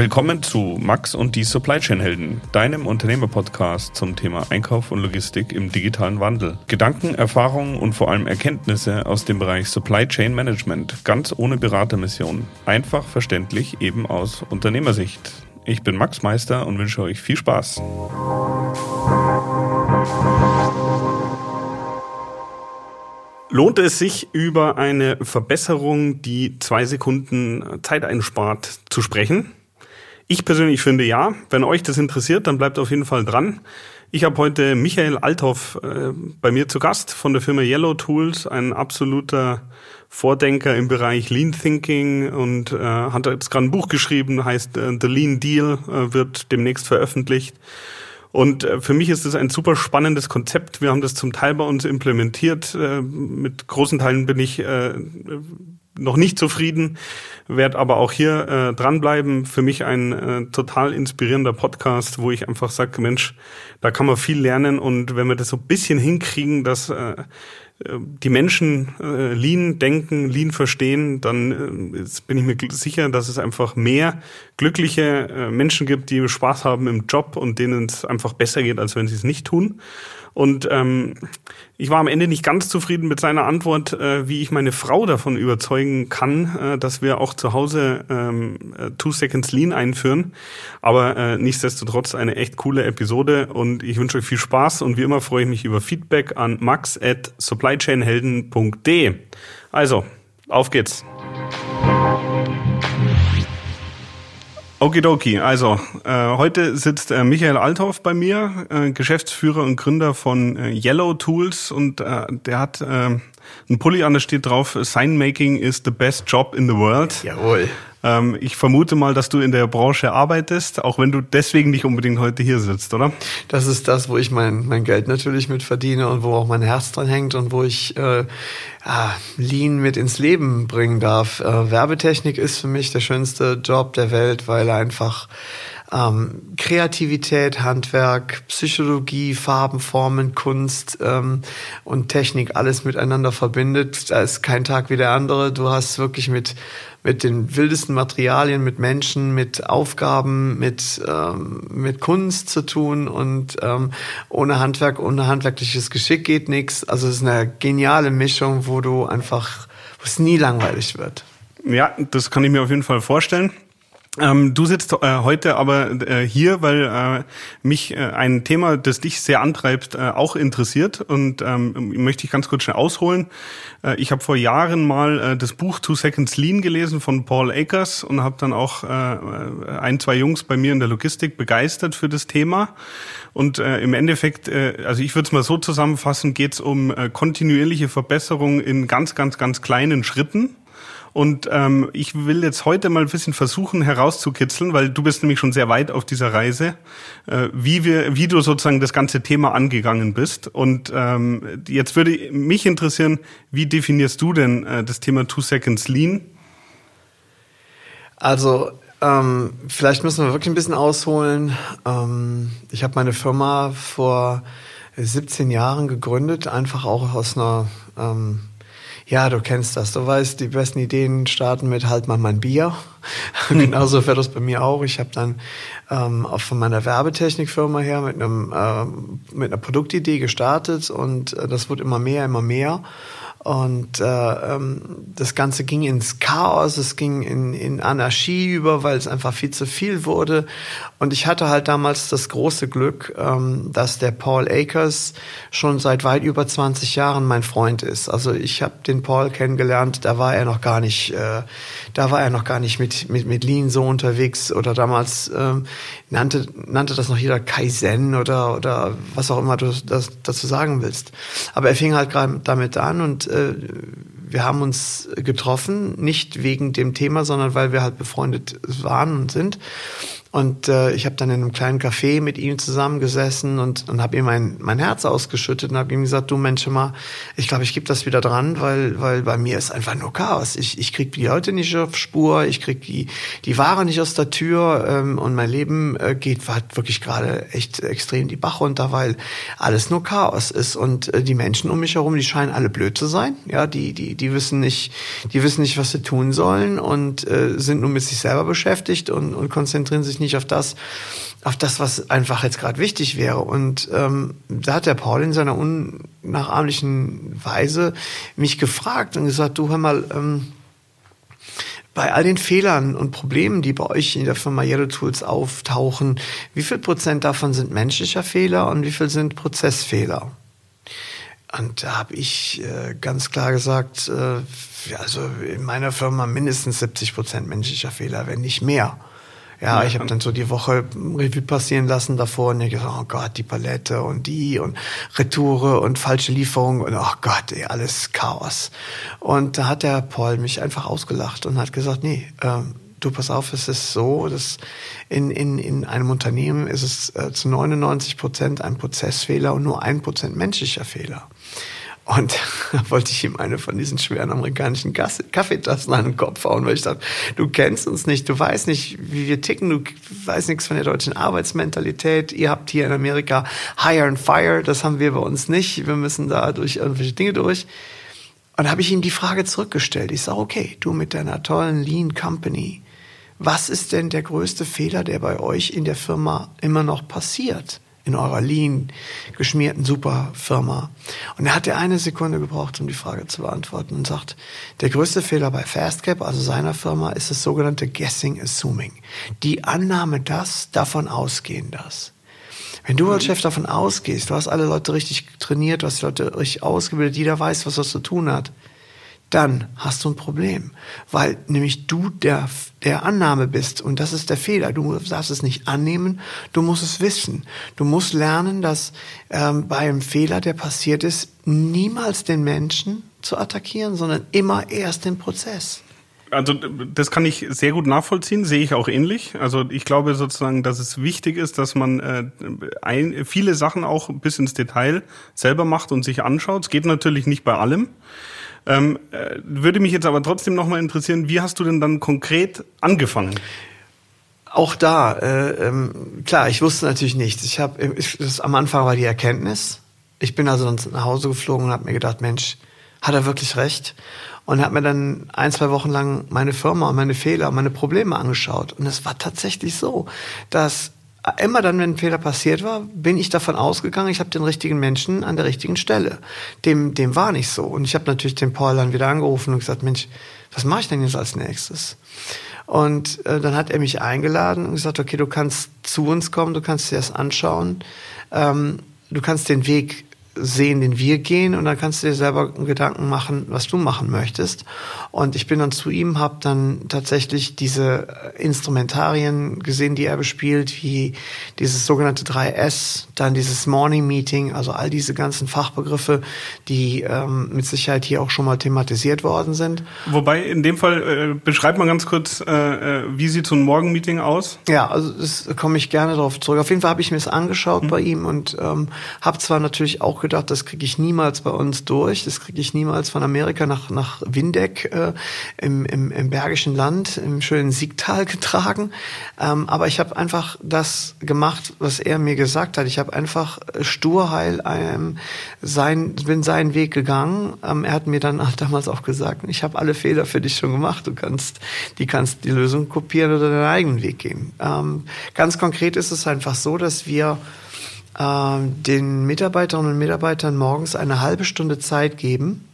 Willkommen zu Max und die Supply Chain Helden, deinem Unternehmerpodcast zum Thema Einkauf und Logistik im digitalen Wandel. Gedanken, Erfahrungen und vor allem Erkenntnisse aus dem Bereich Supply Chain Management, ganz ohne Beratermission. Einfach verständlich eben aus Unternehmersicht. Ich bin Max Meister und wünsche euch viel Spaß. Lohnt es sich, über eine Verbesserung, die zwei Sekunden Zeit einspart, zu sprechen? Ich persönlich finde ja. Wenn euch das interessiert, dann bleibt auf jeden Fall dran. Ich habe heute Michael Althoff äh, bei mir zu Gast von der Firma Yellow Tools, ein absoluter Vordenker im Bereich Lean Thinking und äh, hat jetzt gerade ein Buch geschrieben, heißt äh, The Lean Deal, äh, wird demnächst veröffentlicht. Und äh, für mich ist es ein super spannendes Konzept. Wir haben das zum Teil bei uns implementiert. Äh, mit großen Teilen bin ich noch nicht zufrieden, werde aber auch hier äh, dranbleiben. Für mich ein äh, total inspirierender Podcast, wo ich einfach sage, Mensch, da kann man viel lernen und wenn wir das so ein bisschen hinkriegen, dass äh, die Menschen äh, Lean denken, Lean verstehen, dann äh, bin ich mir sicher, dass es einfach mehr glückliche äh, Menschen gibt, die Spaß haben im Job und denen es einfach besser geht, als wenn sie es nicht tun. Und ähm, ich war am Ende nicht ganz zufrieden mit seiner Antwort, äh, wie ich meine Frau davon überzeugen kann, äh, dass wir auch zu Hause ähm, äh, Two Seconds Lean einführen. Aber äh, nichtsdestotrotz eine echt coole Episode und ich wünsche euch viel Spaß und wie immer freue ich mich über Feedback an max at supplychainhelden.de. Also, auf geht's. Okidoki, also äh, heute sitzt äh, Michael Althoff bei mir, äh, Geschäftsführer und Gründer von äh, Yellow Tools und äh, der hat äh, einen Pulli an, da steht drauf, Sign Making is the best job in the world. Jawohl. Ähm, ich vermute mal, dass du in der Branche arbeitest, auch wenn du deswegen nicht unbedingt heute hier sitzt, oder? Das ist das, wo ich mein, mein Geld natürlich mit verdiene und wo auch mein Herz dran hängt und wo ich äh, ah, Lean mit ins Leben bringen darf. Äh, Werbetechnik ist für mich der schönste Job der Welt, weil er einfach ähm, Kreativität, Handwerk, Psychologie, Farben, Formen, Kunst ähm, und Technik alles miteinander verbindet. Da ist kein Tag wie der andere. Du hast wirklich mit mit den wildesten Materialien, mit Menschen, mit Aufgaben, mit, ähm, mit Kunst zu tun und ähm, ohne Handwerk, ohne handwerkliches Geschick geht nichts. Also es ist eine geniale Mischung, wo du einfach, wo es nie langweilig wird. Ja, das kann ich mir auf jeden Fall vorstellen. Ähm, du sitzt äh, heute aber äh, hier, weil äh, mich äh, ein Thema, das dich sehr antreibt, äh, auch interessiert und ähm, möchte ich ganz kurz schnell ausholen. Äh, ich habe vor Jahren mal das Buch Two Seconds Lean gelesen von Paul Akers und habe dann auch ein, zwei Jungs bei mir in der Logistik begeistert für das Thema. Und im Endeffekt, also ich würde es mal so zusammenfassen, geht es um kontinuierliche Verbesserung in ganz, ganz, ganz kleinen Schritten und ähm, ich will jetzt heute mal ein bisschen versuchen herauszukitzeln, weil du bist nämlich schon sehr weit auf dieser Reise, äh, wie wir, wie du sozusagen das ganze Thema angegangen bist. Und ähm, jetzt würde mich interessieren, wie definierst du denn äh, das Thema Two Seconds Lean? Also ähm, vielleicht müssen wir wirklich ein bisschen ausholen. Ähm, ich habe meine Firma vor 17 Jahren gegründet, einfach auch aus einer ähm, ja, du kennst das. Du weißt, die besten Ideen starten mit halt mal mein Bier. Genauso fährt das bei mir auch. Ich habe dann ähm, auch von meiner Werbetechnikfirma her mit einem äh, mit einer Produktidee gestartet und äh, das wurde immer mehr, immer mehr. Und äh, ähm, das Ganze ging ins Chaos, es ging in, in Anarchie über, weil es einfach viel zu viel wurde. Und ich hatte halt damals das große Glück, ähm, dass der Paul Akers schon seit weit über 20 Jahren mein Freund ist. Also ich habe den Paul kennengelernt, da war er noch gar nicht, äh, da war er noch gar nicht mit, mit, mit Lean so unterwegs oder damals ähm, nannte, nannte das noch jeder Kaizen oder, oder was auch immer du das, dazu sagen willst. Aber er fing halt gerade damit an und äh, wir haben uns getroffen, nicht wegen dem Thema, sondern weil wir halt befreundet waren und sind. Und äh, ich habe dann in einem kleinen Café mit ihm zusammengesessen und, und habe ihm mein, mein Herz ausgeschüttet und habe ihm gesagt, du Mensch, mal, ich glaube, ich gebe das wieder dran, weil, weil bei mir ist einfach nur Chaos. Ich, ich krieg die Leute nicht auf Spur, ich krieg die, die Ware nicht aus der Tür ähm, und mein Leben äh, geht hat wirklich gerade echt extrem die Bach runter, weil alles nur Chaos ist. Und äh, die Menschen um mich herum, die scheinen alle blöd zu sein. Ja, die, die, die wissen nicht, die wissen nicht, was sie tun sollen und äh, sind nur mit sich selber beschäftigt und, und konzentrieren sich nicht auf das, auf das, was einfach jetzt gerade wichtig wäre. Und ähm, da hat der Paul in seiner unnachahmlichen Weise mich gefragt und gesagt, du hör mal, ähm, bei all den Fehlern und Problemen, die bei euch in der Firma Yellow Tools auftauchen, wie viel Prozent davon sind menschlicher Fehler und wie viel sind Prozessfehler? Und da habe ich äh, ganz klar gesagt, äh, also in meiner Firma mindestens 70 Prozent menschlicher Fehler, wenn nicht mehr. Ja, ich habe dann so die Woche Revue passieren lassen davor und ich gesagt, oh Gott, die Palette und die und Retoure und falsche Lieferung und oh Gott, ey, alles Chaos. Und da hat der Paul mich einfach ausgelacht und hat gesagt, nee, ähm, du pass auf, es ist so, dass in, in, in einem Unternehmen ist es äh, zu 99 Prozent ein Prozessfehler und nur ein Prozent menschlicher Fehler. Und da wollte ich ihm eine von diesen schweren amerikanischen Kaffeetassen an den Kopf hauen, weil ich dachte, du kennst uns nicht, du weißt nicht, wie wir ticken, du weißt nichts von der deutschen Arbeitsmentalität. Ihr habt hier in Amerika Hire and Fire, das haben wir bei uns nicht. Wir müssen da durch irgendwelche Dinge durch. Und da habe ich ihm die Frage zurückgestellt. Ich sage, okay, du mit deiner tollen Lean Company, was ist denn der größte Fehler, der bei euch in der Firma immer noch passiert? In eurer lean geschmierten Superfirma. Und er hat ja eine Sekunde gebraucht, um die Frage zu beantworten und sagt, der größte Fehler bei Fastcap, also seiner Firma, ist das sogenannte Guessing Assuming. Die Annahme das, davon ausgehen das. Wenn du als Chef davon ausgehst, du hast alle Leute richtig trainiert, du hast die Leute richtig ausgebildet, jeder weiß, was das zu tun hat, dann hast du ein Problem, weil nämlich du der, der Annahme bist und das ist der Fehler. Du darfst es nicht annehmen, du musst es wissen. Du musst lernen, dass ähm, bei einem Fehler, der passiert ist, niemals den Menschen zu attackieren, sondern immer erst den Prozess. Also das kann ich sehr gut nachvollziehen, sehe ich auch ähnlich. Also ich glaube sozusagen, dass es wichtig ist, dass man äh, ein, viele Sachen auch bis ins Detail selber macht und sich anschaut. Es geht natürlich nicht bei allem. Ähm, äh, würde mich jetzt aber trotzdem nochmal interessieren, wie hast du denn dann konkret angefangen? Auch da, äh, ähm, klar, ich wusste natürlich nichts. Ich habe, am Anfang war die Erkenntnis. Ich bin also dann nach Hause geflogen und habe mir gedacht, Mensch, hat er wirklich recht? Und habe mir dann ein, zwei Wochen lang meine Firma, meine Fehler, meine Probleme angeschaut. Und es war tatsächlich so, dass immer dann, wenn ein Fehler passiert war, bin ich davon ausgegangen, ich habe den richtigen Menschen an der richtigen Stelle. Dem, dem war nicht so. Und ich habe natürlich den Paul dann wieder angerufen und gesagt, Mensch, was mache ich denn jetzt als nächstes? Und äh, dann hat er mich eingeladen und gesagt, okay, du kannst zu uns kommen, du kannst dir das anschauen, ähm, du kannst den Weg sehen, den wir gehen und dann kannst du dir selber Gedanken machen, was du machen möchtest. Und ich bin dann zu ihm, habe dann tatsächlich diese Instrumentarien gesehen, die er bespielt, wie dieses sogenannte 3S, dann dieses Morning Meeting, also all diese ganzen Fachbegriffe, die ähm, mit Sicherheit hier auch schon mal thematisiert worden sind. Wobei in dem Fall äh, beschreibt man ganz kurz, äh, äh wie sieht so ein Morgenmeeting aus? Ja, also das komme ich gerne darauf zurück. Auf jeden Fall habe ich mir es angeschaut mhm. bei ihm und ähm, habe zwar natürlich auch gedacht, das kriege ich niemals bei uns durch, das kriege ich niemals von Amerika nach, nach Windeck äh, im, im, im Bergischen Land, im schönen Siegtal getragen. Ähm, aber ich habe einfach das gemacht, was er mir gesagt hat. Ich habe einfach sturheil ähm, sein, bin seinen Weg gegangen. Ähm, er hat mir dann damals auch gesagt, ich habe alle Fehler für dich schon gemacht. Du kannst, die kannst die Lösung kopieren oder deinen eigenen Weg gehen. Ähm, ganz konkret ist es einfach so, dass wir ähm, den Mitarbeiterinnen und Mitarbeitern morgens eine halbe Stunde Zeit geben,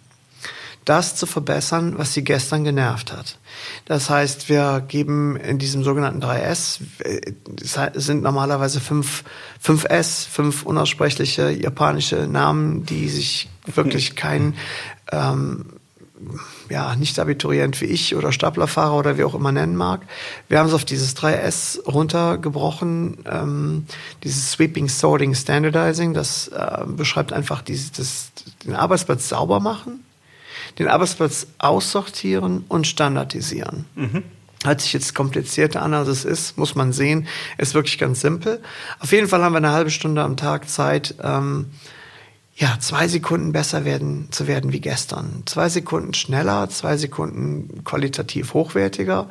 das zu verbessern, was sie gestern genervt hat. Das heißt, wir geben in diesem sogenannten 3S, es sind normalerweise fünf, fünf S, fünf unaussprechliche japanische Namen, die sich wirklich kein ähm, ja, nicht Abiturient wie ich oder Staplerfahrer oder wie auch immer nennen mag. Wir haben es auf dieses 3S runtergebrochen, ähm, dieses Sweeping, Sorting, Standardizing, das äh, beschreibt einfach dieses, das, den Arbeitsplatz sauber machen, den Arbeitsplatz aussortieren und standardisieren. Mhm. Hört sich jetzt komplizierter an, als es ist, muss man sehen. Ist wirklich ganz simpel. Auf jeden Fall haben wir eine halbe Stunde am Tag Zeit, ähm, ja, zwei Sekunden besser werden, zu werden wie gestern. Zwei Sekunden schneller, zwei Sekunden qualitativ hochwertiger.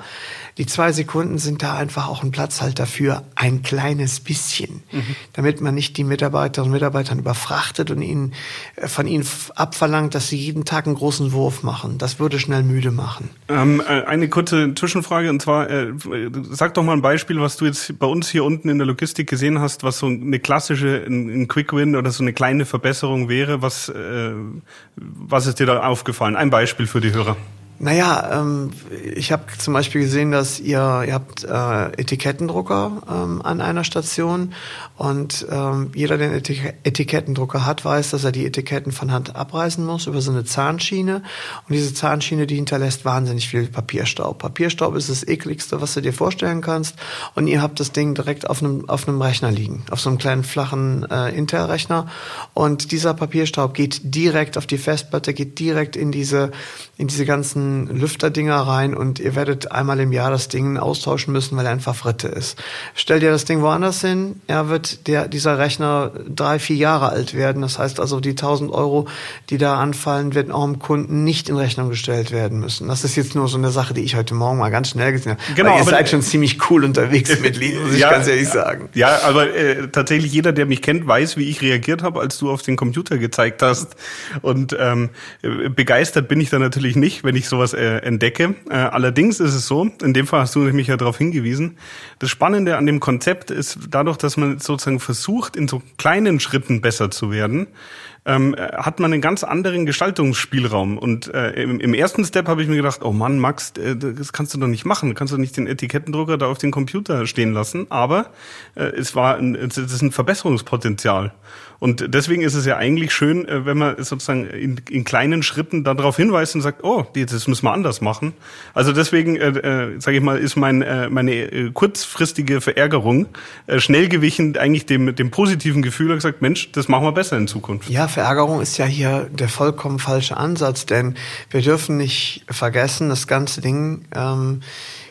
Die zwei Sekunden sind da einfach auch ein Platz halt dafür, ein kleines bisschen, mhm. damit man nicht die Mitarbeiterinnen und Mitarbeiter überfrachtet und ihnen, äh, von ihnen abverlangt, dass sie jeden Tag einen großen Wurf machen. Das würde schnell müde machen. Ähm, äh, eine kurze Zwischenfrage und zwar, äh, sag doch mal ein Beispiel, was du jetzt bei uns hier unten in der Logistik gesehen hast, was so eine klassische, ein, ein Quick Win oder so eine kleine Verbesserung Veränderung wäre, was, äh, was ist dir da aufgefallen? Ein Beispiel für die Hörer. Naja, ähm, ich habe zum Beispiel gesehen, dass ihr, ihr habt äh, Etikettendrucker ähm, an einer Station und ähm, jeder, der einen Etikettendrucker hat, weiß, dass er die Etiketten von Hand abreißen muss über so eine Zahnschiene. Und diese Zahnschiene, die hinterlässt wahnsinnig viel Papierstaub. Papierstaub ist das ekligste, was du dir vorstellen kannst. Und ihr habt das Ding direkt auf einem, auf einem Rechner liegen, auf so einem kleinen flachen äh, Intel-Rechner. Und dieser Papierstaub geht direkt auf die Festplatte, geht direkt in diese, in diese ganzen Lüfterdinger rein und ihr werdet einmal im Jahr das Ding austauschen müssen, weil er einfach Fritte ist. Stellt ihr das Ding woanders hin, er wird der, dieser Rechner drei, vier Jahre alt werden. Das heißt also, die 1000 Euro, die da anfallen, werden auch dem Kunden nicht in Rechnung gestellt werden müssen. Das ist jetzt nur so eine Sache, die ich heute Morgen mal ganz schnell gesehen habe. Genau, Weil ihr seid schon ziemlich cool unterwegs mit Lean, muss ich ja, ganz ehrlich sagen. Ja, aber äh, tatsächlich jeder, der mich kennt, weiß, wie ich reagiert habe, als du auf den Computer gezeigt hast. Und ähm, begeistert bin ich da natürlich nicht, wenn ich sowas äh, entdecke. Äh, allerdings ist es so, in dem Fall hast du mich ja darauf hingewiesen, das Spannende an dem Konzept ist dadurch, dass man so sozusagen versucht, in so kleinen Schritten besser zu werden, ähm, hat man einen ganz anderen Gestaltungsspielraum. Und äh, im, im, ersten Step habe ich mir gedacht, oh Mann, Max, äh, das kannst du doch nicht machen. Du kannst doch nicht den Etikettendrucker da auf den Computer stehen lassen. Aber äh, es war ein, es ist ein Verbesserungspotenzial. Und deswegen ist es ja eigentlich schön, äh, wenn man sozusagen in, in kleinen Schritten darauf hinweist und sagt, oh, das müssen wir anders machen. Also deswegen, äh, äh, sage ich mal, ist mein, äh, meine äh, kurzfristige Verärgerung äh, schnell gewichen eigentlich dem, dem positiven Gefühl und gesagt, Mensch, das machen wir besser in Zukunft. Ja, Verärgerung ist ja hier der vollkommen falsche Ansatz, denn wir dürfen nicht vergessen, das ganze Ding ähm,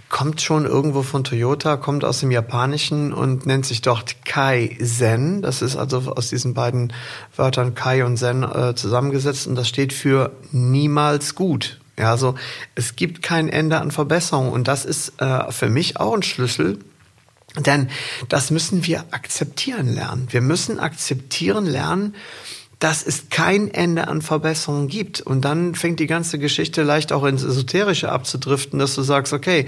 kommt schon irgendwo von Toyota, kommt aus dem Japanischen und nennt sich dort Kai-Zen. Das ist also aus diesen beiden Wörtern Kai und Zen äh, zusammengesetzt und das steht für niemals gut. Ja, also es gibt kein Ende an Verbesserung und das ist äh, für mich auch ein Schlüssel, denn das müssen wir akzeptieren lernen. Wir müssen akzeptieren lernen, dass es kein Ende an Verbesserungen gibt. Und dann fängt die ganze Geschichte leicht auch ins Esoterische abzudriften, dass du sagst, okay,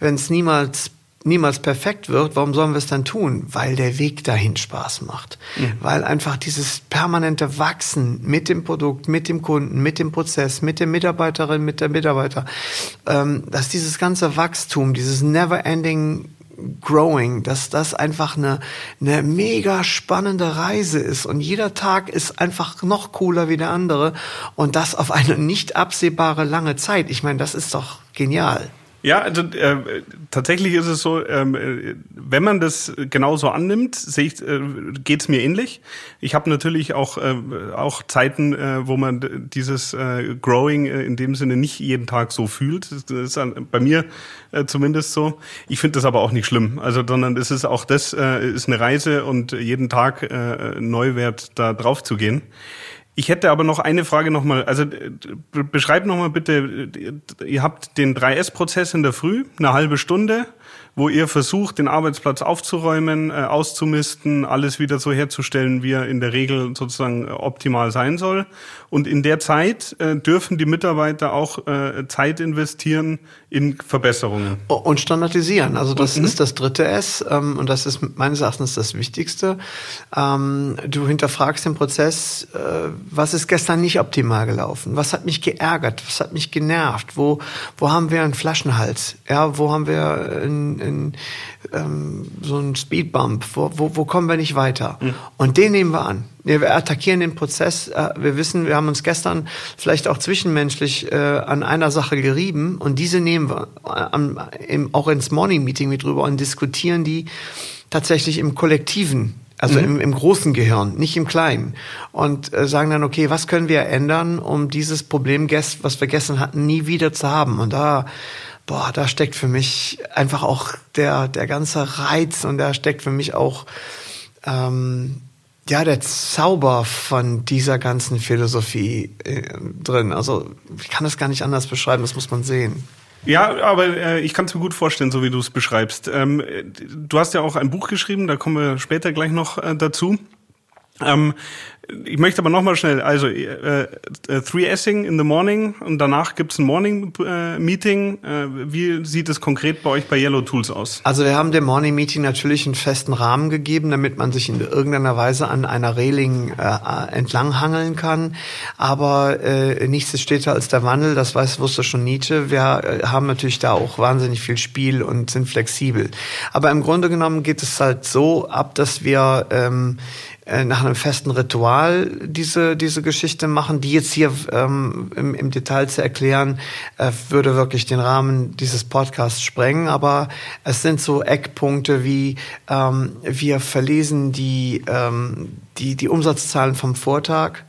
wenn es niemals niemals perfekt wird, warum sollen wir es dann tun? Weil der Weg dahin Spaß macht. Mhm. Weil einfach dieses permanente Wachsen mit dem Produkt, mit dem Kunden, mit dem Prozess, mit der Mitarbeiterin, mit der Mitarbeiter, ähm, dass dieses ganze Wachstum, dieses never-ending Growing, dass das einfach eine, eine mega spannende Reise ist und jeder Tag ist einfach noch cooler wie der andere und das auf eine nicht absehbare lange Zeit. Ich meine, das ist doch genial. Ja, also, äh, tatsächlich ist es so, ähm, äh, wenn man das genauso annimmt, sehe ich, äh, geht's mir ähnlich. Ich habe natürlich auch äh, auch Zeiten, äh, wo man dieses äh, Growing äh, in dem Sinne nicht jeden Tag so fühlt. Das ist bei mir äh, zumindest so. Ich finde das aber auch nicht schlimm. Also, sondern es ist auch das äh, ist eine Reise und jeden Tag äh, Neuwert da drauf zu gehen. Ich hätte aber noch eine Frage nochmal. Also beschreib nochmal bitte, ihr habt den 3S-Prozess in der Früh, eine halbe Stunde wo ihr versucht, den Arbeitsplatz aufzuräumen, äh, auszumisten, alles wieder so herzustellen, wie er in der Regel sozusagen äh, optimal sein soll. Und in der Zeit äh, dürfen die Mitarbeiter auch äh, Zeit investieren in Verbesserungen. Und standardisieren. Also das mhm. ist das dritte S ähm, und das ist meines Erachtens das Wichtigste. Ähm, du hinterfragst den Prozess, äh, was ist gestern nicht optimal gelaufen? Was hat mich geärgert? Was hat mich genervt? Wo, wo haben wir einen Flaschenhals? Ja, wo haben wir einen, in ähm, so ein Speedbump, wo, wo, wo kommen wir nicht weiter? Mhm. Und den nehmen wir an. Wir attackieren den Prozess. Äh, wir wissen, wir haben uns gestern vielleicht auch zwischenmenschlich äh, an einer Sache gerieben und diese nehmen wir am, im, auch ins Morning Meeting mit drüber und diskutieren die tatsächlich im Kollektiven also mhm. im, im großen Gehirn, nicht im kleinen. Und äh, sagen dann, okay, was können wir ändern, um dieses Problem, was wir gestern hatten, nie wieder zu haben? Und da boah, da steckt für mich einfach auch der, der ganze Reiz und da steckt für mich auch ähm, ja, der Zauber von dieser ganzen Philosophie äh, drin. Also ich kann das gar nicht anders beschreiben, das muss man sehen. Ja, aber äh, ich kann es mir gut vorstellen, so wie du es beschreibst. Ähm, du hast ja auch ein Buch geschrieben, da kommen wir später gleich noch äh, dazu. Ähm, ich möchte aber nochmal schnell, also äh, äh, Three Essing in the Morning und danach gibt's ein Morning äh, Meeting. Äh, wie sieht es konkret bei euch bei Yellow Tools aus? Also wir haben dem Morning Meeting natürlich einen festen Rahmen gegeben, damit man sich in irgendeiner Weise an einer Reling äh, entlanghangeln kann. Aber äh, nichts ist steter als der Wandel, das weiß, wusste schon Nietzsche. Wir äh, haben natürlich da auch wahnsinnig viel Spiel und sind flexibel. Aber im Grunde genommen geht es halt so ab, dass wir ähm, äh, nach einem festen Ritual diese, diese Geschichte machen. Die jetzt hier ähm, im, im Detail zu erklären, äh, würde wirklich den Rahmen dieses Podcasts sprengen. Aber es sind so Eckpunkte wie ähm, wir verlesen die, ähm, die, die Umsatzzahlen vom Vortag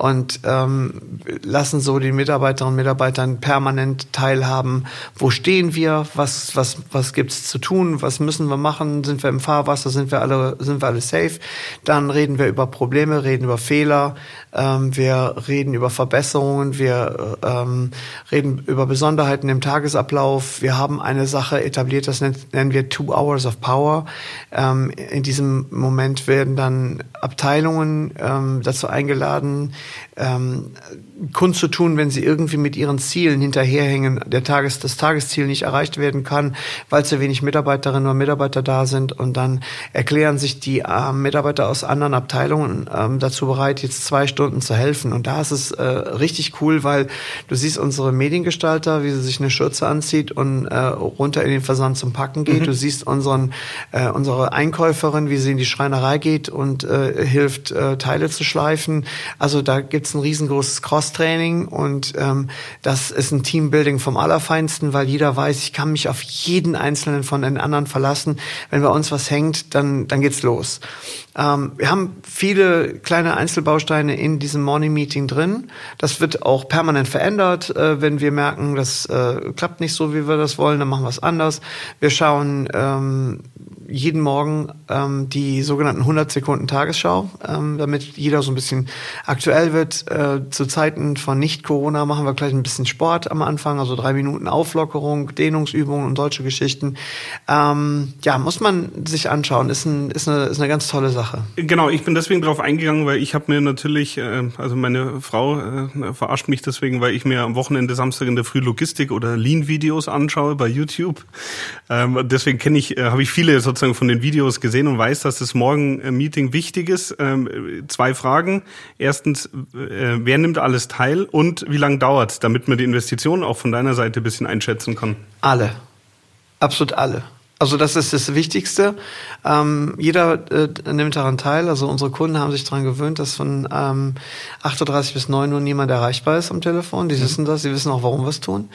und ähm, lassen so die Mitarbeiterinnen und Mitarbeitern permanent teilhaben. Wo stehen wir? Was, was, was gibt's zu tun? Was müssen wir machen? Sind wir im Fahrwasser? Sind wir alle, sind wir alle safe? Dann reden wir über Probleme, reden über Fehler, ähm, wir reden über Verbesserungen, wir ähm, reden über Besonderheiten im Tagesablauf. Wir haben eine Sache etabliert, das nennen wir Two Hours of Power. Ähm, in diesem Moment werden dann Abteilungen ähm, dazu eingeladen, ähm, kundzutun, wenn sie irgendwie mit ihren Zielen hinterherhängen, der Tages, das Tagesziel nicht erreicht werden kann, weil zu wenig Mitarbeiterinnen und Mitarbeiter da sind. Und dann erklären sich die äh, Mitarbeiter aus anderen Abteilungen ähm, dazu bereit, jetzt zwei Stunden zu helfen. Und da ist es äh, richtig cool, weil du siehst unsere Mediengestalter, wie sie sich eine Schürze anzieht und äh, runter in den Versand zum Packen geht. Mhm. Du siehst unseren, äh, unsere Einkäuferin, wie sie in die Schreinerei geht und äh, hilft, äh, Teile zu schleifen. Also da gibt's ein riesengroßes Cross Training und ähm, das ist ein Teambuilding vom Allerfeinsten, weil jeder weiß, ich kann mich auf jeden einzelnen von den anderen verlassen. Wenn bei uns was hängt, dann, dann geht's los. Ähm, wir haben viele kleine Einzelbausteine in diesem Morning Meeting drin. Das wird auch permanent verändert. Äh, wenn wir merken, das äh, klappt nicht so, wie wir das wollen, dann machen wir es anders. Wir schauen ähm, jeden Morgen ähm, die sogenannten 100 Sekunden Tagesschau, ähm, damit jeder so ein bisschen aktuell wird. Äh, zu Zeiten von Nicht-Corona machen wir gleich ein bisschen Sport am Anfang, also drei Minuten Auflockerung, Dehnungsübungen und solche Geschichten. Ähm, ja, muss man sich anschauen. Ist, ein, ist, eine, ist eine ganz tolle Sache. Genau, ich bin deswegen drauf eingegangen, weil ich habe mir natürlich, äh, also meine Frau äh, verarscht mich deswegen, weil ich mir am Wochenende Samstag in der Früh Logistik oder Lean-Videos anschaue bei YouTube. Ähm, deswegen kenne ich, äh, habe ich viele sozusagen sozusagen von den Videos gesehen und weiß, dass das Morgen-Meeting wichtig ist. Ähm, zwei Fragen. Erstens, äh, wer nimmt alles teil und wie lange dauert damit man die Investitionen auch von deiner Seite ein bisschen einschätzen kann? Alle. Absolut alle. Also das ist das Wichtigste. Ähm, jeder äh, nimmt daran teil. Also unsere Kunden haben sich daran gewöhnt, dass von ähm, 8.30 Uhr bis 9 Uhr niemand erreichbar ist am Telefon. Die mhm. wissen das, sie wissen auch, warum wir es tun.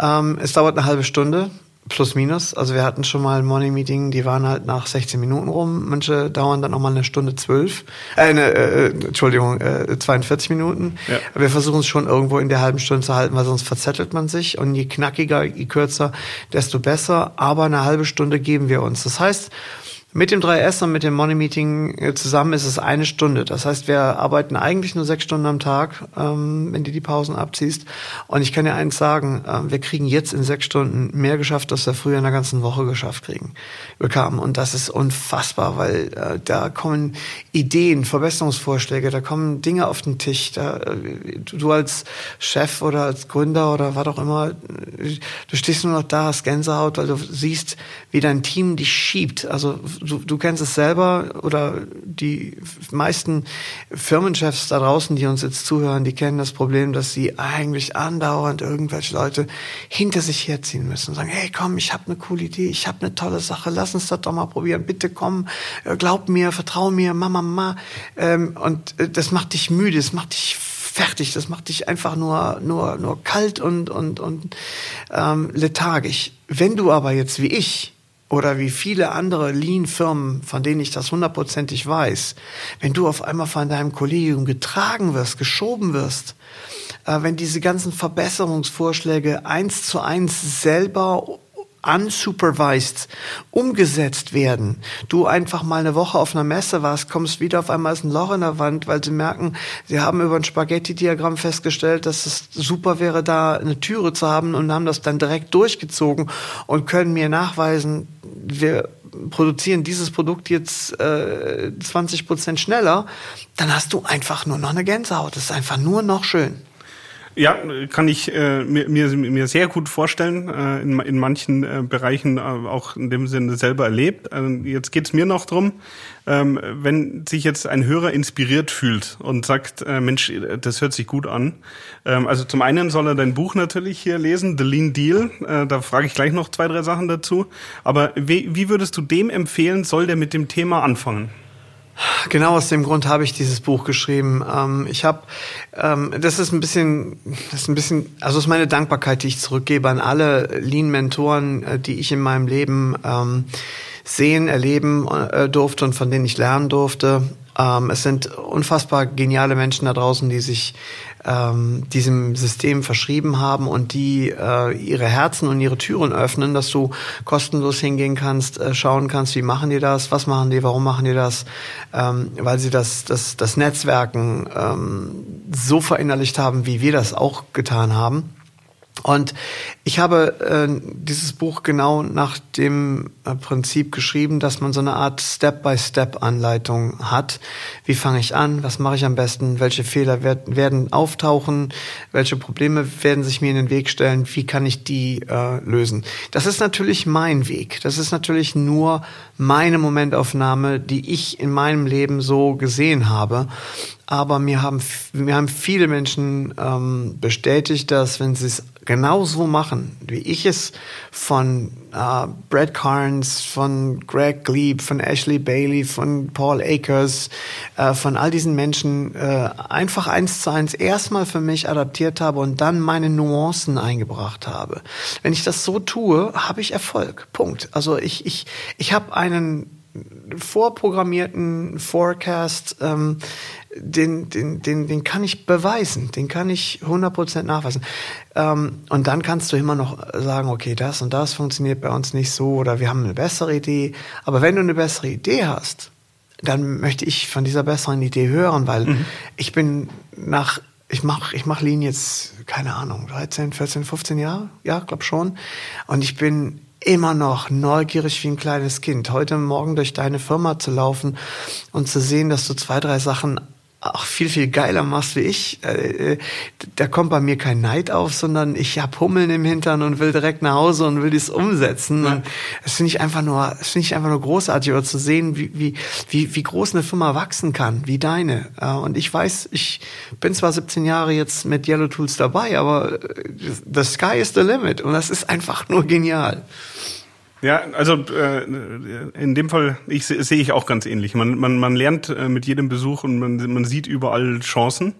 Ähm, es dauert eine halbe Stunde. Plus minus. Also wir hatten schon mal ein Morning Meeting, die waren halt nach 16 Minuten rum. Manche dauern dann noch mal eine Stunde zwölf. Äh, ne, äh, Entschuldigung, äh, 42 Minuten. Ja. Wir versuchen es schon irgendwo in der halben Stunde zu halten, weil sonst verzettelt man sich. Und je knackiger, je kürzer, desto besser. Aber eine halbe Stunde geben wir uns. Das heißt, mit dem 3S und mit dem Money Meeting äh, zusammen ist es eine Stunde. Das heißt, wir arbeiten eigentlich nur sechs Stunden am Tag, ähm, wenn du die Pausen abziehst. Und ich kann dir eins sagen, äh, wir kriegen jetzt in sechs Stunden mehr geschafft, als wir früher in der ganzen Woche geschafft kriegen, bekamen. Und das ist unfassbar, weil äh, da kommen Ideen, Verbesserungsvorschläge, da kommen Dinge auf den Tisch. Da, äh, du als Chef oder als Gründer oder was auch immer, du stehst nur noch da, hast Gänsehaut, weil du siehst, wie dein Team dich schiebt. Also du, du kennst es selber oder die meisten Firmenchefs da draußen, die uns jetzt zuhören, die kennen das Problem, dass sie eigentlich andauernd irgendwelche Leute hinter sich herziehen müssen und sagen, hey komm, ich habe eine coole Idee, ich habe eine tolle Sache, lass uns das doch mal probieren, bitte komm, äh, glaub mir, vertrau mir, Mama, Mama. Ähm, und äh, das macht dich müde, das macht dich fertig, das macht dich einfach nur, nur, nur kalt und, und, und ähm, lethargisch. Wenn du aber jetzt wie ich oder wie viele andere Lean-Firmen, von denen ich das hundertprozentig weiß, wenn du auf einmal von deinem Kollegium getragen wirst, geschoben wirst, äh, wenn diese ganzen Verbesserungsvorschläge eins zu eins selber unsupervised umgesetzt werden. Du einfach mal eine Woche auf einer Messe warst, kommst wieder auf einmal ist ein Loch in der Wand, weil sie merken, sie haben über ein Spaghetti-Diagramm festgestellt, dass es super wäre, da eine Türe zu haben und haben das dann direkt durchgezogen und können mir nachweisen, wir produzieren dieses Produkt jetzt äh, 20 Prozent schneller, dann hast du einfach nur noch eine Gänsehaut. Das ist einfach nur noch schön. Ja, kann ich äh, mir, mir, mir sehr gut vorstellen, äh, in, in manchen äh, Bereichen äh, auch in dem Sinne selber erlebt. Also jetzt geht's mir noch drum, ähm, wenn sich jetzt ein Hörer inspiriert fühlt und sagt, äh, Mensch, das hört sich gut an. Ähm, also zum einen soll er dein Buch natürlich hier lesen, The Lean Deal. Äh, da frage ich gleich noch zwei, drei Sachen dazu. Aber wie, wie würdest du dem empfehlen, soll der mit dem Thema anfangen? Genau aus dem Grund habe ich dieses Buch geschrieben. Ähm, ich habe, ähm, das ist ein bisschen, das ist ein bisschen, also ist meine Dankbarkeit, die ich zurückgebe an alle Lean-Mentoren, äh, die ich in meinem Leben ähm, sehen, erleben äh, durfte und von denen ich lernen durfte. Ähm, es sind unfassbar geniale Menschen da draußen, die sich ähm, diesem System verschrieben haben und die äh, ihre Herzen und ihre Türen öffnen, dass du kostenlos hingehen kannst, äh, schauen kannst, wie machen die das, was machen die, warum machen die das, ähm, weil sie das, das, das Netzwerken ähm, so verinnerlicht haben, wie wir das auch getan haben. Und ich habe äh, dieses Buch genau nach dem äh, Prinzip geschrieben, dass man so eine Art Step-by-Step-Anleitung hat. Wie fange ich an? Was mache ich am besten? Welche Fehler werd, werden auftauchen? Welche Probleme werden sich mir in den Weg stellen? Wie kann ich die äh, lösen? Das ist natürlich mein Weg. Das ist natürlich nur meine Momentaufnahme, die ich in meinem Leben so gesehen habe. Aber mir haben, mir haben viele Menschen ähm, bestätigt, dass wenn sie es genauso machen, wie ich es von äh, Brad Carnes, von Greg Glebe, von Ashley Bailey, von Paul Akers, äh, von all diesen Menschen äh, einfach eins zu eins erstmal für mich adaptiert habe und dann meine Nuancen eingebracht habe. Wenn ich das so tue, habe ich Erfolg. Punkt. Also ich, ich, ich habe einen vorprogrammierten Forecast, ähm, den, den, den, den kann ich beweisen, den kann ich 100% nachweisen. Ähm, und dann kannst du immer noch sagen, okay, das und das funktioniert bei uns nicht so oder wir haben eine bessere Idee. Aber wenn du eine bessere Idee hast, dann möchte ich von dieser besseren Idee hören, weil mhm. ich bin nach ich mache ich mach Lean jetzt, keine Ahnung, 13, 14, 15 Jahre, ja, glaub schon. Und ich bin immer noch neugierig wie ein kleines Kind. Heute Morgen durch deine Firma zu laufen und zu sehen, dass du zwei, drei Sachen auch viel, viel geiler machst wie ich, äh, äh, da kommt bei mir kein Neid auf, sondern ich hab Hummeln im Hintern und will direkt nach Hause und will dies umsetzen. Ja. das finde ich einfach nur, das finde ich einfach nur großartig, oder zu sehen, wie, wie, wie, wie groß eine Firma wachsen kann, wie deine. Äh, und ich weiß, ich bin zwar 17 Jahre jetzt mit Yellow Tools dabei, aber the sky is the limit. Und das ist einfach nur genial. Ja, also äh, in dem Fall ich, sehe ich auch ganz ähnlich. Man, man, man lernt äh, mit jedem Besuch und man, man sieht überall Chancen.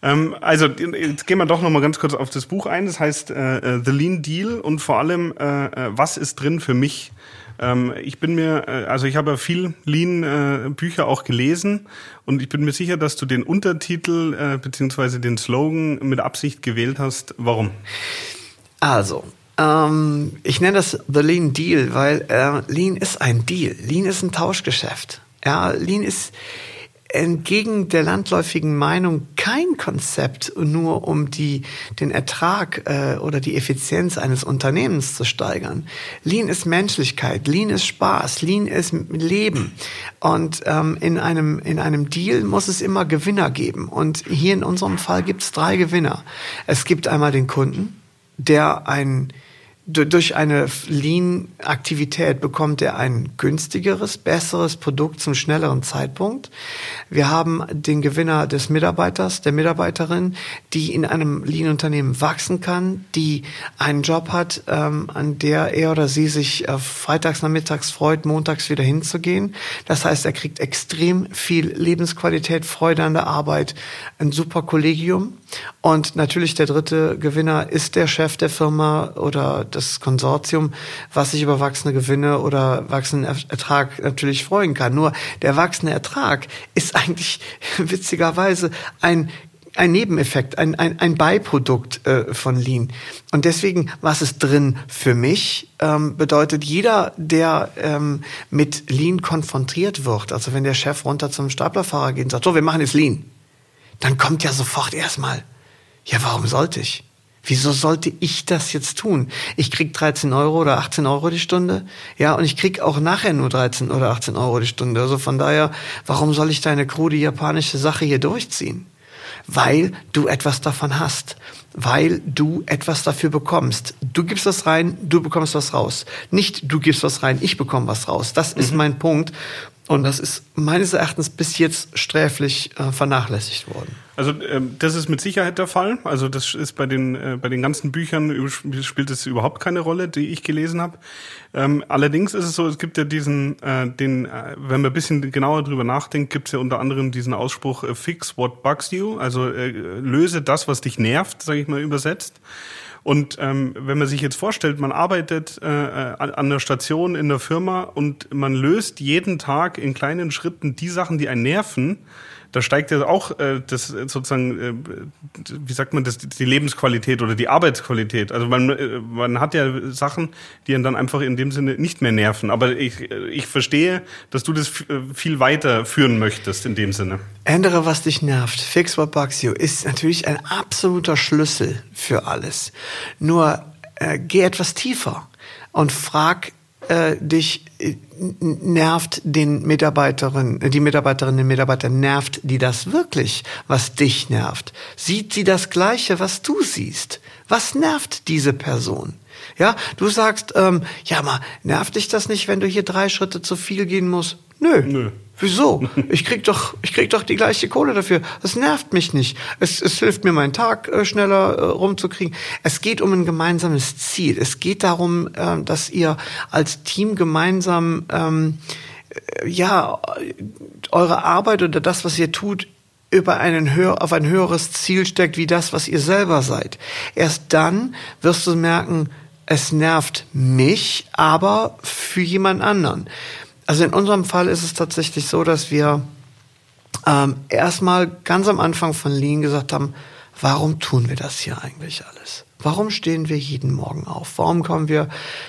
Ähm, also jetzt gehen wir doch noch mal ganz kurz auf das Buch ein. Das heißt äh, äh The Lean Deal und vor allem äh, äh, was ist drin für mich. Ähm, ich bin mir, äh, also ich habe viel Lean-Bücher auch gelesen und ich bin mir sicher, dass du den Untertitel äh, beziehungsweise den Slogan mit Absicht gewählt hast. Warum? Also, ähm, ich nenne das The Lean Deal, weil äh, Lean ist ein Deal. Lean ist ein Tauschgeschäft. Ja, Lean ist entgegen der landläufigen Meinung kein Konzept nur um die, den Ertrag äh, oder die Effizienz eines Unternehmens zu steigern. Lean ist Menschlichkeit, Lean ist Spaß, Lean ist Leben. Und ähm, in, einem, in einem Deal muss es immer Gewinner geben. Und hier in unserem Fall gibt es drei Gewinner. Es gibt einmal den Kunden, der ein durch eine Lean-Aktivität bekommt er ein günstigeres, besseres Produkt zum schnelleren Zeitpunkt. Wir haben den Gewinner des Mitarbeiters, der Mitarbeiterin, die in einem Lean-Unternehmen wachsen kann, die einen Job hat, ähm, an der er oder sie sich äh, freitags nachmittags freut, montags wieder hinzugehen. Das heißt, er kriegt extrem viel Lebensqualität, Freude an der Arbeit, ein super Kollegium. Und natürlich der dritte Gewinner ist der Chef der Firma oder das Konsortium, was sich über wachsende Gewinne oder wachsenden Ertrag natürlich freuen kann. Nur der wachsende Ertrag ist eigentlich witzigerweise ein ein Nebeneffekt, ein, ein, ein Beiprodukt äh, von Lean. Und deswegen, was ist drin für mich, ähm, bedeutet jeder, der ähm, mit Lean konfrontiert wird, also wenn der Chef runter zum Staplerfahrer geht und sagt, so, wir machen jetzt Lean, dann kommt ja sofort erstmal, ja, warum sollte ich? Wieso sollte ich das jetzt tun? Ich krieg 13 Euro oder 18 Euro die Stunde. Ja, und ich krieg auch nachher nur 13 oder 18 Euro die Stunde. Also von daher, warum soll ich deine krude japanische Sache hier durchziehen? Weil du etwas davon hast. Weil du etwas dafür bekommst. Du gibst was rein, du bekommst was raus. Nicht du gibst was rein, ich bekomme was raus. Das ist mhm. mein Punkt. Und das ist meines Erachtens bis jetzt sträflich äh, vernachlässigt worden. Also ähm, das ist mit Sicherheit der Fall. Also das ist bei den äh, bei den ganzen Büchern spielt es überhaupt keine Rolle, die ich gelesen habe. Ähm, allerdings ist es so, es gibt ja diesen, äh, den, äh, wenn man ein bisschen genauer drüber nachdenkt, gibt es ja unter anderem diesen Ausspruch äh, "Fix what bugs you", also äh, löse das, was dich nervt, sage ich mal übersetzt. Und ähm, wenn man sich jetzt vorstellt, man arbeitet äh, an der Station in der Firma und man löst jeden Tag in kleinen Schritten die Sachen, die einen nerven, da steigt ja auch äh, das sozusagen, äh, wie sagt man das, die Lebensqualität oder die Arbeitsqualität. Also man, äh, man hat ja Sachen, die einen dann einfach in dem Sinne nicht mehr nerven. Aber ich, ich verstehe, dass du das äh, viel weiter führen möchtest in dem Sinne. Ändere, was dich nervt. Fix what bugs you ist natürlich ein absoluter Schlüssel für alles. Nur äh, geh etwas tiefer und frag äh, dich äh, nervt den Mitarbeiterin, die Mitarbeiterin, den Mitarbeiter nervt die das wirklich, was dich nervt? Sieht sie das Gleiche, was du siehst? Was nervt diese Person? Ja, du sagst, ähm, ja, mal nervt dich das nicht, wenn du hier drei Schritte zu viel gehen musst? Nö. Nö. Wieso? Ich krieg doch, ich krieg doch die gleiche Kohle dafür. Das nervt mich nicht. Es, es hilft mir, meinen Tag äh, schneller äh, rumzukriegen. Es geht um ein gemeinsames Ziel. Es geht darum, äh, dass ihr als Team gemeinsam, ähm, äh, ja, eure Arbeit oder das, was ihr tut, über einen höher, auf ein höheres Ziel steckt, wie das, was ihr selber seid. Erst dann wirst du merken, es nervt mich, aber für jemand anderen. Also in unserem Fall ist es tatsächlich so, dass wir ähm, erstmal ganz am Anfang von Lean gesagt haben, warum tun wir das hier eigentlich alles? Warum stehen wir jeden Morgen auf? Warum kommen wir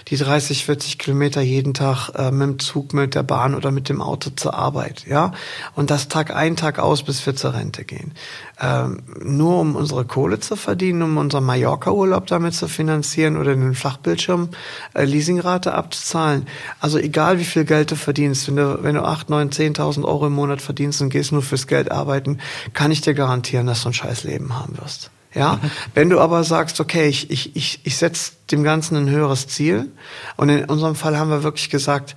die 30, 40 Kilometer jeden Tag äh, mit dem Zug, mit der Bahn oder mit dem Auto zur Arbeit? Ja, und das Tag ein, Tag aus, bis wir zur Rente gehen. Ähm, nur um unsere Kohle zu verdienen, um unseren Mallorca-Urlaub damit zu finanzieren oder den Flachbildschirm äh, Leasingrate abzuzahlen. Also egal wie viel Geld du verdienst, wenn du, wenn du 8, 9, 10.000 Euro im Monat verdienst und gehst nur fürs Geld arbeiten, kann ich dir garantieren, dass du ein scheiß Leben haben wirst. Ja, wenn du aber sagst, okay, ich, ich, ich, ich setze dem Ganzen ein höheres Ziel und in unserem Fall haben wir wirklich gesagt,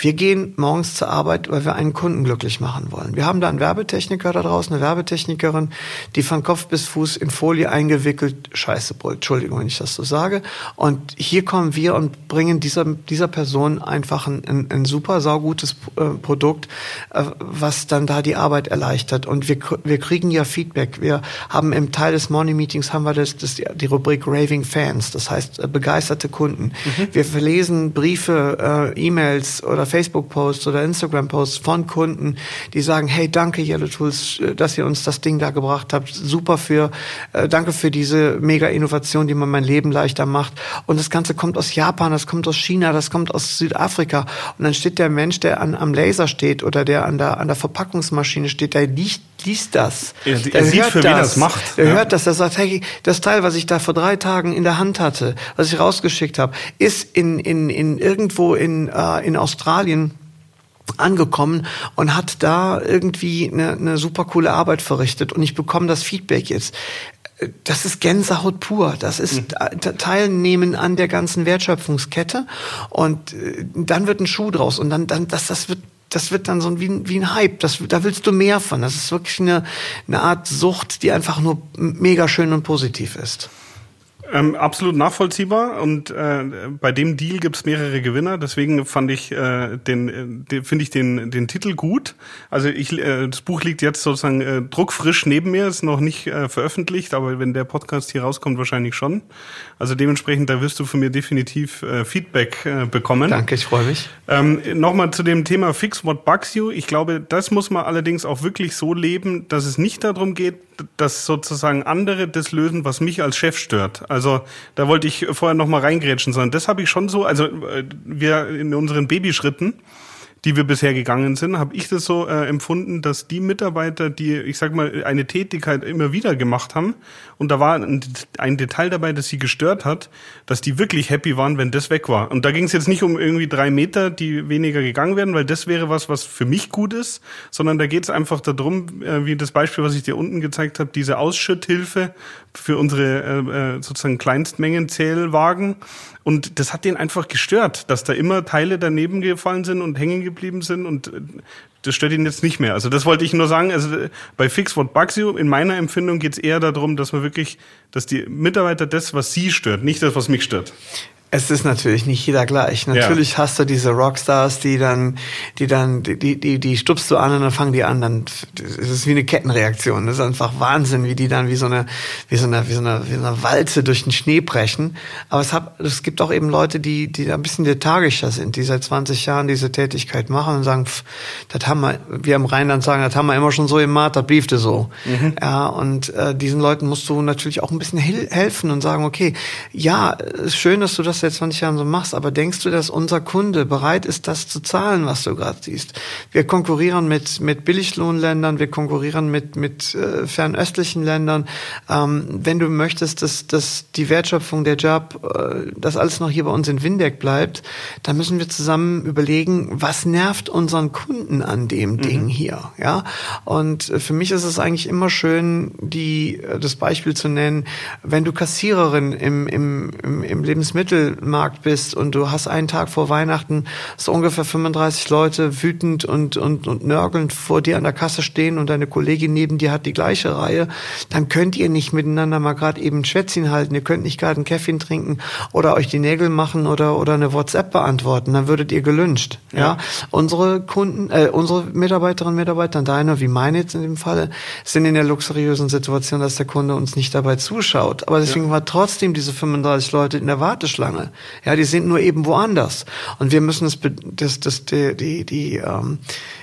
wir gehen morgens zur Arbeit, weil wir einen Kunden glücklich machen wollen. Wir haben da einen Werbetechniker da draußen, eine Werbetechnikerin, die von Kopf bis Fuß in Folie eingewickelt, scheiße, Entschuldigung, wenn ich das so sage. Und hier kommen wir und bringen dieser, dieser Person einfach ein, ein, ein super saugutes äh, Produkt, äh, was dann da die Arbeit erleichtert. Und wir, wir kriegen ja Feedback. Wir haben im Teil des Morning Meetings haben wir das, das die Rubrik Raving Fans, das heißt äh, begeisterte Kunden. Mhm. Wir verlesen Briefe, äh, E-Mails oder Facebook-Posts oder Instagram-Posts von Kunden, die sagen, hey, danke Yellow Tools, äh, dass ihr uns das Ding da gebracht habt. Super für, äh, danke für diese mega Innovation, die man mein Leben leichter macht. Und das Ganze kommt aus Japan, das kommt aus China, das kommt aus Südafrika. Und dann steht der Mensch, der an, am Laser steht oder der an der, an der Verpackungsmaschine steht, der liest, liest das. Er, er sieht, für das. wen das macht. Er ja. hört das, der sagt, hey, das Teil, was ich da vor drei Tagen in der Hand hatte, was ich rausgeschickt habe, ist in, in, in irgendwo in, äh, in Australien Australien angekommen und hat da irgendwie eine, eine super coole Arbeit verrichtet und ich bekomme das Feedback jetzt. Das ist Gänsehaut pur. Das ist mhm. Teilnehmen an der ganzen Wertschöpfungskette und äh, dann wird ein Schuh draus und dann, dann das, das wird das wird dann so wie, ein, wie ein Hype. Das, da willst du mehr von. Das ist wirklich eine, eine Art Sucht, die einfach nur mega schön und positiv ist. Ähm, absolut nachvollziehbar und äh, bei dem Deal gibt's mehrere Gewinner, deswegen fand ich äh, den, äh, finde ich den den Titel gut. Also ich äh, das Buch liegt jetzt sozusagen äh, druckfrisch neben mir, ist noch nicht äh, veröffentlicht, aber wenn der Podcast hier rauskommt, wahrscheinlich schon. Also dementsprechend, da wirst du von mir definitiv äh, Feedback äh, bekommen. Danke, ich freue mich. Ähm, Nochmal zu dem Thema Fix What Bugs You. Ich glaube, das muss man allerdings auch wirklich so leben, dass es nicht darum geht, dass sozusagen andere das lösen, was mich als Chef stört. Also da wollte ich vorher noch mal reingrätschen, sondern das habe ich schon so, also äh, wir in unseren Babyschritten, die wir bisher gegangen sind, habe ich das so äh, empfunden, dass die Mitarbeiter, die, ich sag mal, eine Tätigkeit immer wieder gemacht haben, und da war ein, Detail dabei, das sie gestört hat, dass die wirklich happy waren, wenn das weg war. Und da ging es jetzt nicht um irgendwie drei Meter, die weniger gegangen werden, weil das wäre was, was für mich gut ist, sondern da geht es einfach darum, äh, wie das Beispiel, was ich dir unten gezeigt habe, diese Ausschütthilfe für unsere äh, äh sozusagen Kleinstmengenzählwagen. Und das hat den einfach gestört, dass da immer Teile daneben gefallen sind und hängen geblieben sind und äh, das stört ihn jetzt nicht mehr. Also das wollte ich nur sagen. Also bei Fix What Bugs You, in meiner Empfindung geht es eher darum, dass man wirklich, dass die Mitarbeiter das, was sie stört, nicht das, was mich stört. Es ist natürlich nicht jeder gleich. Natürlich ja. hast du diese Rockstars, die dann, die dann, die, die, die stupst du an und dann fangen die an. Dann, es ist wie eine Kettenreaktion. Das ist einfach Wahnsinn, wie die dann wie so eine, wie so eine, wie so eine, wie so eine Walze durch den Schnee brechen. Aber es, hat, es gibt auch eben Leute, die, die ein bisschen lethargischer sind, die seit 20 Jahren diese Tätigkeit machen und sagen, pff, das haben wir, wir im Rheinland sagen, das haben wir immer schon so gemacht, das bliebte so. Mhm. Ja, und äh, diesen Leuten musst du natürlich auch ein bisschen helfen und sagen, okay, ja, ist schön, dass du das das seit 20 Jahren so machst, aber denkst du, dass unser Kunde bereit ist, das zu zahlen, was du gerade siehst? Wir konkurrieren mit, mit Billiglohnländern, wir konkurrieren mit, mit äh, fernöstlichen Ländern. Ähm, wenn du möchtest, dass, dass die Wertschöpfung, der Job, äh, das alles noch hier bei uns in Windeck bleibt, dann müssen wir zusammen überlegen, was nervt unseren Kunden an dem mhm. Ding hier, ja? Und für mich ist es eigentlich immer schön, die, äh, das Beispiel zu nennen, wenn du Kassiererin im, im, im, im Lebensmittel Markt bist und du hast einen Tag vor Weihnachten so ungefähr 35 Leute wütend und, und, und nörgelnd vor dir an der Kasse stehen und deine Kollegin neben dir hat die gleiche Reihe, dann könnt ihr nicht miteinander mal gerade eben ein Schwätzchen halten, ihr könnt nicht gerade ein Käffchen trinken oder euch die Nägel machen oder, oder eine WhatsApp beantworten, dann würdet ihr gelünscht. Ja. ja? Unsere Kunden, äh, unsere Mitarbeiterinnen und Mitarbeiter, deine wie meine jetzt in dem Falle, sind in der luxuriösen Situation, dass der Kunde uns nicht dabei zuschaut. Aber deswegen ja. war trotzdem diese 35 Leute in der Warteschlange lange. Ja, die sind nur eben woanders. Und wir müssen das, das, das die, die, die ähm,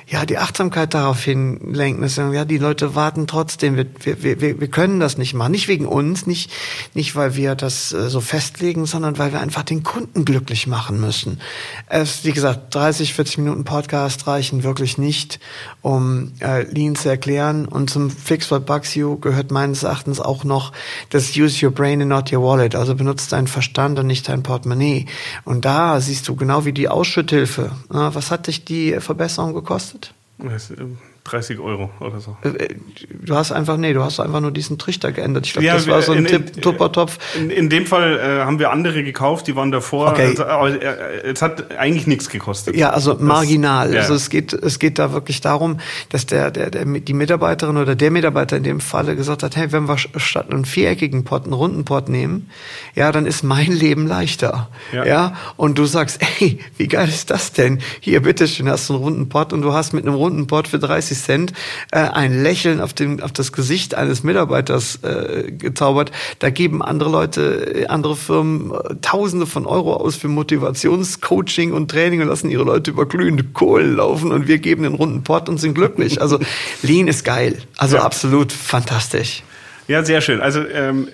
ja, die Achtsamkeit darauf hinlenken, dass ja, die Leute warten trotzdem, wir, wir, wir, wir können das nicht machen. Nicht wegen uns, nicht, nicht weil wir das äh, so festlegen, sondern weil wir einfach den Kunden glücklich machen müssen. Es, wie gesagt, 30, 40 Minuten Podcast reichen wirklich nicht, um äh, Lean zu erklären. Und zum Fix What Bugs You gehört meines Erachtens auch noch das Use Your Brain and not your wallet. Also benutzt deinen Verstand und nicht dein Portemonnaie. Und da siehst du genau wie die Ausschütthilfe. Was hat dich die Verbesserung gekostet? Das, 30 Euro oder so. Äh, äh, du hast einfach, nee, du hast einfach nur diesen Trichter geändert. Ich glaube, ja, das war so ein Tuppertopf. In, in, dem Fall äh, haben wir andere gekauft, die waren davor. Okay. Also, aber äh, es hat eigentlich nichts gekostet. Ja, also marginal. Das, ja. Also es geht, es geht da wirklich darum, dass der, der, der, die Mitarbeiterin oder der Mitarbeiter in dem Falle gesagt hat, hey, wenn wir statt einen viereckigen Pot einen runden Pot nehmen, ja, dann ist mein Leben leichter. Ja. ja. Und du sagst, ey, wie geil ist das denn? Hier, bitteschön, hast du einen runden Pot und du hast mit einem runden Pot für 30 30 äh, ein Lächeln auf, dem, auf das Gesicht eines Mitarbeiters äh, gezaubert. Da geben andere Leute, äh, andere Firmen äh, Tausende von Euro aus für Motivationscoaching und Training und lassen ihre Leute über glühende Kohlen laufen und wir geben den runden Pott und sind glücklich. Also Lean ist geil. Also ja. absolut fantastisch. Ja, sehr schön. Also ähm,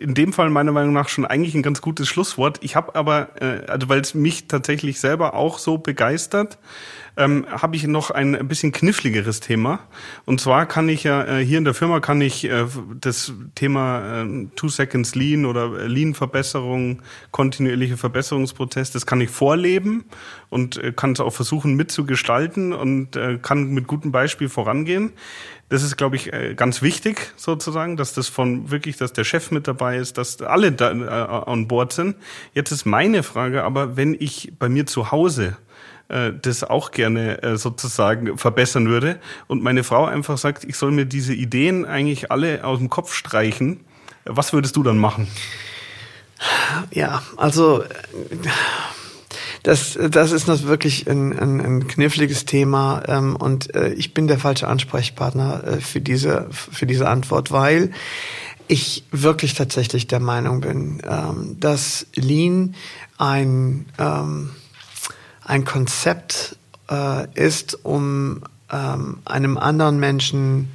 in dem Fall meiner Meinung nach schon eigentlich ein ganz gutes Schlusswort. Ich habe aber, äh, also weil es mich tatsächlich selber auch so begeistert, ähm, habe ich noch ein bisschen kniffligeres Thema. Und zwar kann ich ja äh, hier in der Firma kann ich äh, das Thema äh, Two Seconds Lean oder Lean-Verbesserung, kontinuierliche Verbesserungsprozess, das kann ich vorleben und äh, kann es auch versuchen mitzugestalten und äh, kann mit gutem Beispiel vorangehen. Das ist, glaube ich, äh, ganz wichtig sozusagen, dass das von wirklich, dass der Chef mit dabei ist, dass alle da äh, on board sind. Jetzt ist meine Frage aber, wenn ich bei mir zu Hause äh, das auch gerne äh, sozusagen verbessern würde und meine Frau einfach sagt, ich soll mir diese Ideen eigentlich alle aus dem Kopf streichen, was würdest du dann machen? Ja, also das, das ist noch wirklich ein, ein, ein kniffliges Thema ähm, und äh, ich bin der falsche Ansprechpartner äh, für diese für diese Antwort, weil ich wirklich tatsächlich der Meinung bin, ähm, dass Lean ein ähm, ein Konzept äh, ist, um ähm, einem anderen Menschen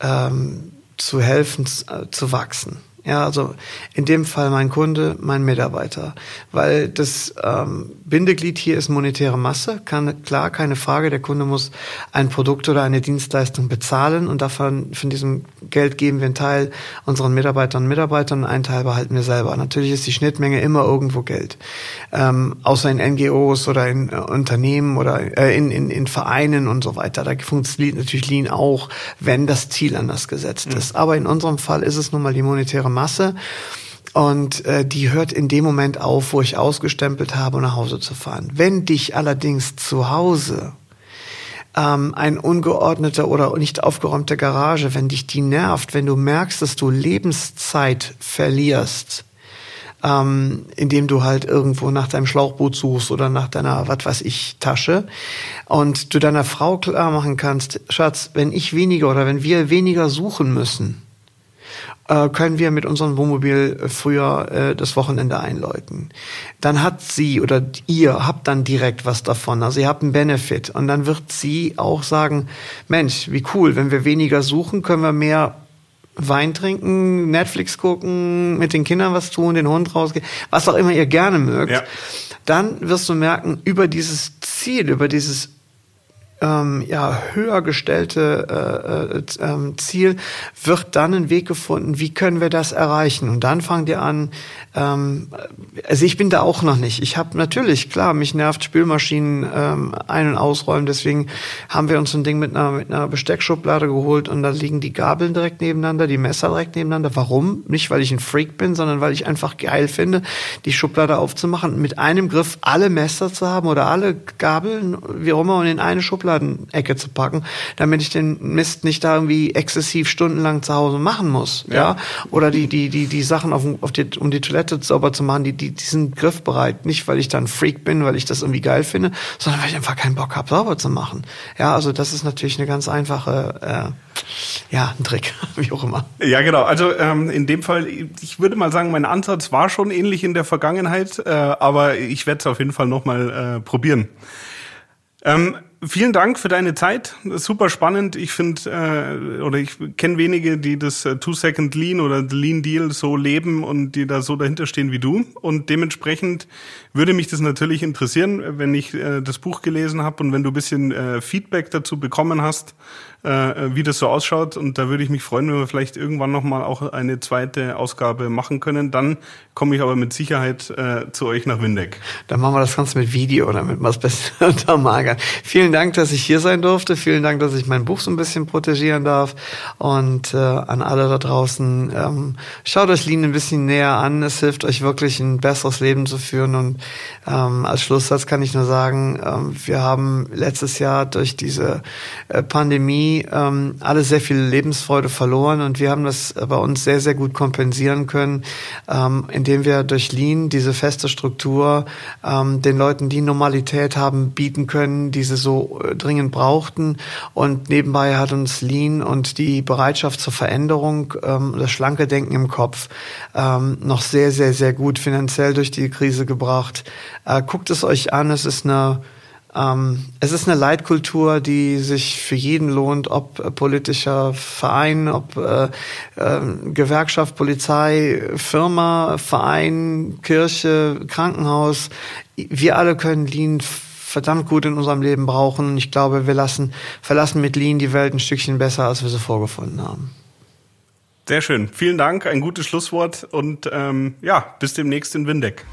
ähm, zu helfen, äh, zu wachsen. Ja, also in dem Fall mein Kunde, mein Mitarbeiter, weil das ähm, Bindeglied hier ist monetäre Masse. Kann, klar, keine Frage. Der Kunde muss ein Produkt oder eine Dienstleistung bezahlen und davon von diesem Geld geben wir einen Teil unseren Mitarbeitern und Mitarbeitern, einen Teil behalten wir selber. Natürlich ist die Schnittmenge immer irgendwo Geld, ähm, außer in NGOs oder in äh, Unternehmen oder äh, in, in, in Vereinen und so weiter. Da funktioniert natürlich Lean auch, wenn das Ziel anders gesetzt mhm. ist. Aber in unserem Fall ist es nun mal die monetäre Masse. Und äh, die hört in dem Moment auf, wo ich ausgestempelt habe, um nach Hause zu fahren. Wenn dich allerdings zu Hause ähm, ein ungeordneter oder nicht aufgeräumter Garage, wenn dich die nervt, wenn du merkst, dass du Lebenszeit verlierst, ähm, indem du halt irgendwo nach deinem Schlauchboot suchst oder nach deiner, was weiß ich, Tasche und du deiner Frau klar machen kannst, Schatz, wenn ich weniger oder wenn wir weniger suchen müssen, äh, können wir mit unserem Wohnmobil äh, früher äh, das Wochenende einläuten. Dann hat sie oder ihr habt dann direkt was davon. Also ihr habt einen Benefit. Und dann wird sie auch sagen, Mensch, wie cool, wenn wir weniger suchen, können wir mehr Wein trinken, Netflix gucken, mit den Kindern was tun, den Hund rausgehen, was auch immer ihr gerne mögt. Ja. Dann wirst du merken, über dieses Ziel, über dieses ähm, ja, höher gestellte äh, äh, ähm, Ziel, wird dann ein Weg gefunden, wie können wir das erreichen? Und dann fangen die an, ähm, also ich bin da auch noch nicht. Ich habe natürlich, klar, mich nervt Spülmaschinen ähm, ein- und ausräumen, deswegen haben wir uns ein Ding mit einer, mit einer Besteckschublade geholt und da liegen die Gabeln direkt nebeneinander, die Messer direkt nebeneinander. Warum? Nicht, weil ich ein Freak bin, sondern weil ich einfach geil finde, die Schublade aufzumachen mit einem Griff alle Messer zu haben oder alle Gabeln, wie auch immer, und in eine Schublade Schubladenecke zu packen, damit ich den Mist nicht da irgendwie exzessiv stundenlang zu Hause machen muss, ja, ja? oder die die die die Sachen auf, auf die, um die Toilette sauber zu machen, die die die sind griffbereit, nicht weil ich dann Freak bin, weil ich das irgendwie geil finde, sondern weil ich einfach keinen Bock habe, sauber zu machen. Ja, also das ist natürlich eine ganz einfache äh, ja, ein Trick, wie auch immer. Ja, genau. Also ähm, in dem Fall, ich würde mal sagen, mein Ansatz war schon ähnlich in der Vergangenheit, äh, aber ich werde es auf jeden Fall nochmal äh, probieren. Ähm, vielen Dank für deine Zeit. Super spannend. Ich finde, äh, oder ich kenne wenige, die das äh, Two-Second Lean oder Lean Deal so leben und die da so dahinter stehen wie du. Und dementsprechend würde mich das natürlich interessieren, wenn ich äh, das Buch gelesen habe und wenn du bisschen äh, Feedback dazu bekommen hast, äh, wie das so ausschaut. Und da würde ich mich freuen, wenn wir vielleicht irgendwann nochmal auch eine zweite Ausgabe machen können. Dann komme ich aber mit Sicherheit äh, zu euch nach Windeck. Dann machen wir das Ganze mit Video, damit wir es besser untermagern. Vielen Dank, dass ich hier sein durfte. Vielen Dank, dass ich mein Buch so ein bisschen protegieren darf. Und äh, an alle da draußen, ähm, schaut euch Lean ein bisschen näher an. Es hilft euch wirklich ein besseres Leben zu führen. Und ähm, als Schlusssatz kann ich nur sagen, ähm, wir haben letztes Jahr durch diese äh, Pandemie ähm, alle sehr viel Lebensfreude verloren und wir haben das bei uns sehr, sehr gut kompensieren können, ähm, indem wir durch Lean diese feste Struktur ähm, den Leuten, die Normalität haben, bieten können, die sie so äh, dringend brauchten. Und nebenbei hat uns Lean und die Bereitschaft zur Veränderung, ähm, das schlanke Denken im Kopf ähm, noch sehr, sehr, sehr gut finanziell durch die Krise gebracht. Äh, guckt es euch an, es ist eine es ist eine Leitkultur, die sich für jeden lohnt, ob äh, politischer Verein, ob äh, äh, Gewerkschaft, Polizei, Firma, Verein, Kirche, Krankenhaus. Wir alle können Lean verdammt gut in unserem Leben brauchen. Ich glaube, wir lassen, verlassen mit Lean die Welt ein Stückchen besser, als wir sie vorgefunden haben. Sehr schön. Vielen Dank, ein gutes Schlusswort und ähm, ja, bis demnächst in Windeck.